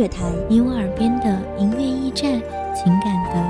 阳光音乐台，你我耳边的音乐驿站，情感的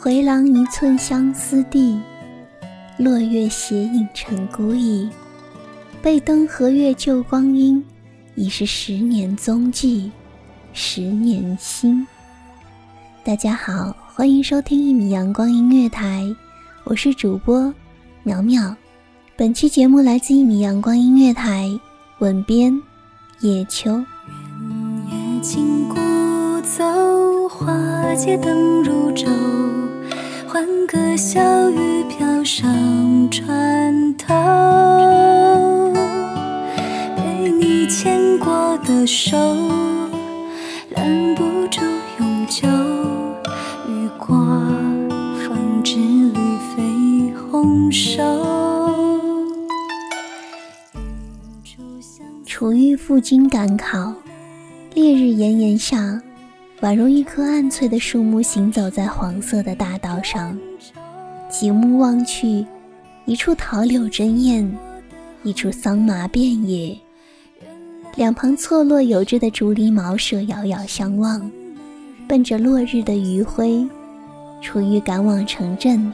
回廊一寸相思地，落月斜影成孤影。背灯和月旧光阴，已是十年踪迹，十年心。大家好，欢迎收听一米阳光音乐台，我是主播苗苗。本期节目来自一米阳光音乐台，吻编叶秋。原野尽古走，花街灯如昼。欢歌笑语飘上船头，被你牵过的手，拦不住永久。雨过风止绿肥红瘦。楚玉赴京赶考，烈日炎炎下。宛如一棵暗翠的树木，行走在黄色的大道上。极目望去，一处桃柳争艳，一处桑麻遍野。两旁错落有致的竹篱茅舍遥遥相望。奔着落日的余晖，楚玉赶往城镇。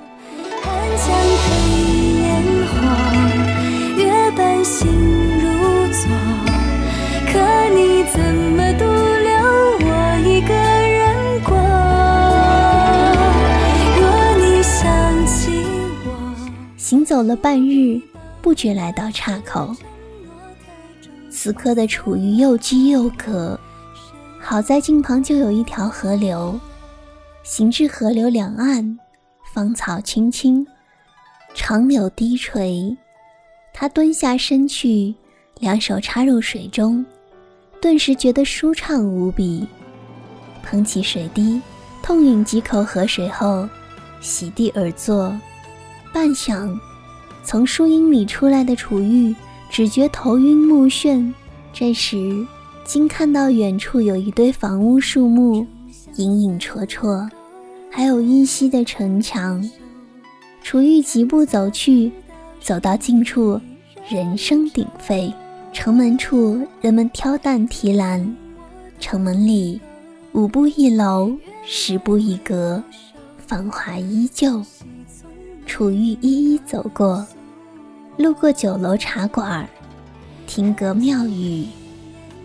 走了半日，不觉来到岔口。此刻的楚玉又饥又渴，好在近旁就有一条河流。行至河流两岸，芳草青青，长柳低垂。他蹲下身去，两手插入水中，顿时觉得舒畅无比。捧起水滴，痛饮几口河水后，席地而坐。半晌，从树荫里出来的楚玉只觉头晕目眩。这时，竟看到远处有一堆房屋树木，影影绰绰，还有依稀的城墙。楚玉疾步走去。走到近处，人声鼎沸。城门处，人们挑担提篮。城门里，五步一楼，十步一阁，繁华依旧。楚玉一一走过，路过酒楼茶馆、亭阁庙宇，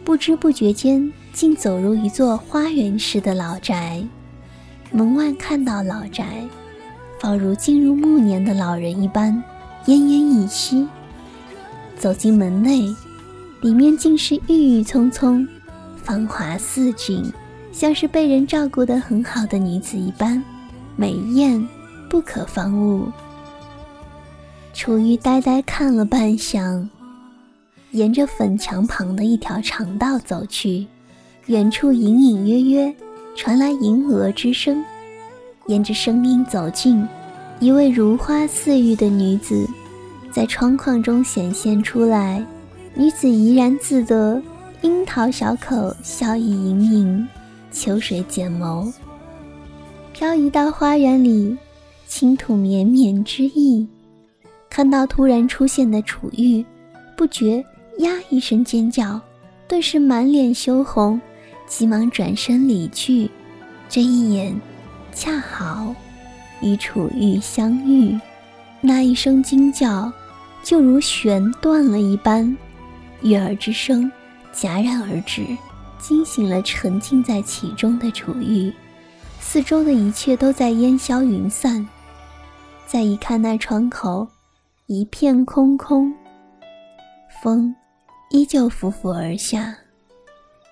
不知不觉间，竟走入一座花园式的老宅。门外看到老宅，仿如进入暮年的老人一般。奄奄一息，走进门内，里面竟是郁郁葱葱，芳华似锦，像是被人照顾得很好的女子一般，美艳不可方物。楚玉呆呆看了半晌，沿着粉墙旁的一条长道走去，远处隐隐约约传来银蛾之声，沿着声音走近。一位如花似玉的女子，在窗框中显现出来。女子怡然自得，樱桃小口，笑意盈盈，秋水剪眸。漂移到花园里，倾吐绵绵之意。看到突然出现的楚玉，不觉呀一声尖叫，顿时满脸羞红，急忙转身离去。这一眼，恰好与楚玉相遇，那一声惊叫，就如弦断了一般，悦耳之声戛然而止，惊醒了沉浸在其中的楚玉。四周的一切都在烟消云散，再一看那窗口，一片空空。风依旧拂拂而下，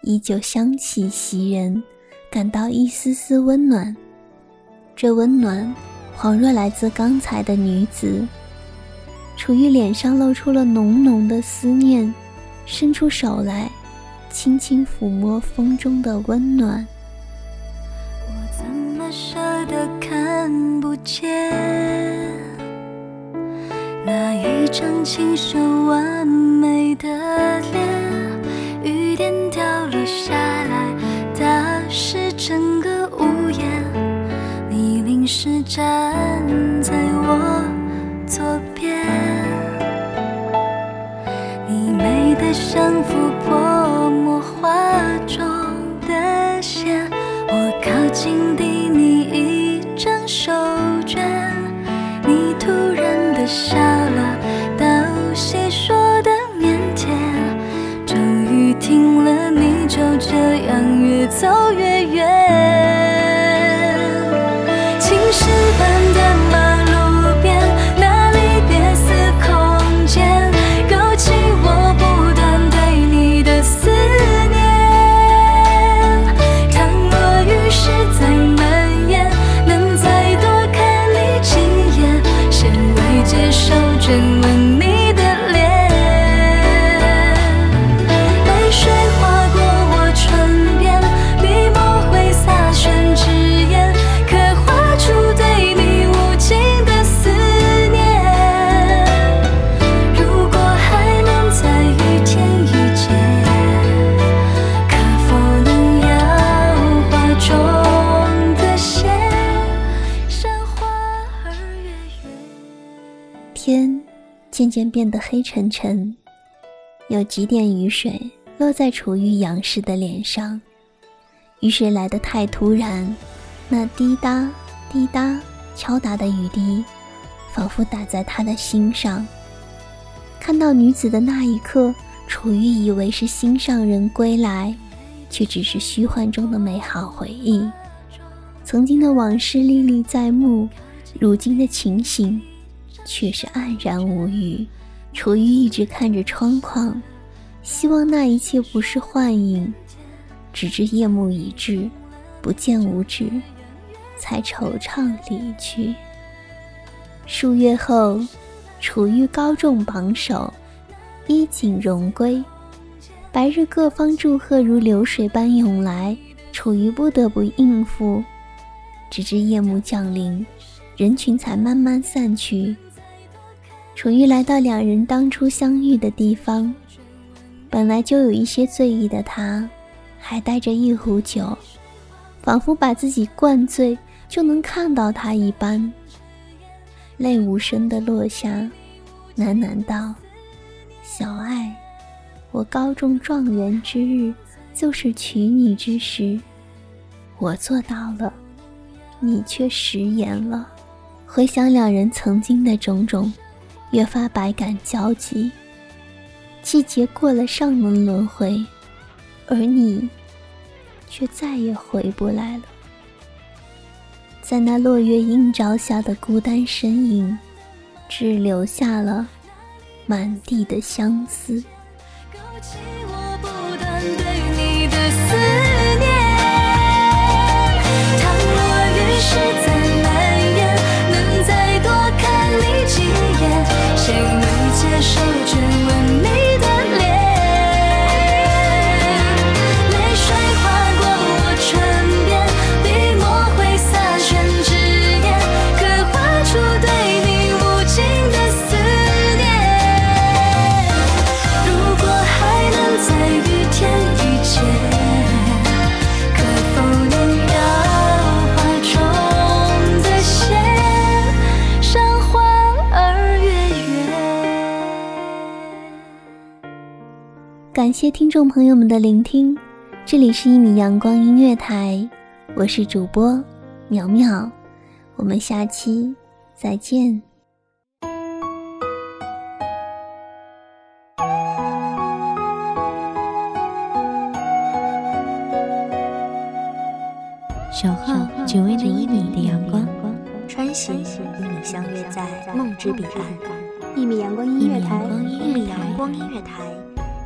依旧香气袭人。感到一丝丝温暖，这温暖恍若来自刚才的女子。楚玉脸上露出了浓浓的思念，伸出手来，轻轻抚摸风中的温暖。我怎么舍得看不见那一张清秀完美的脸？雨点掉落下来。打湿整个屋檐，你淋湿站在我左边，你美得像幅泼墨画中的仙，我靠近递你一张手绢，你突然的笑渐渐变得黑沉沉，有几点雨水落在楚玉仰视的脸上。雨水来得太突然，那滴答滴答敲打的雨滴，仿佛打在他的心上。看到女子的那一刻，楚玉以为是心上人归来，却只是虚幻中的美好回忆。曾经的往事历历在目，如今的情形。却是黯然无语。楚玉一直看着窗框，希望那一切不是幻影，直至夜幕已至，不见五指，才惆怅离去。数月后，楚玉高中榜首，衣锦荣归。白日各方祝贺如流水般涌来，楚玉不得不应付，直至夜幕降临，人群才慢慢散去。楚玉来到两人当初相遇的地方，本来就有一些醉意的他，还带着一壶酒，仿佛把自己灌醉就能看到他一般，泪无声的落下，喃喃道：“小爱，我高中状元之日，就是娶你之时，我做到了，你却食言了。”回想两人曾经的种种。越发百感交集。季节过了尚能轮回，而你却再也回不来了。在那落月映照下的孤单身影，只留下了满地的相思。感谢听众朋友们的聆听，这里是一米阳光音乐台，我是主播苗苗，我们下期再见。小号只为那一米的阳光，穿行与你相约在梦之彼岸。一米阳光音乐台，一米阳光音乐台，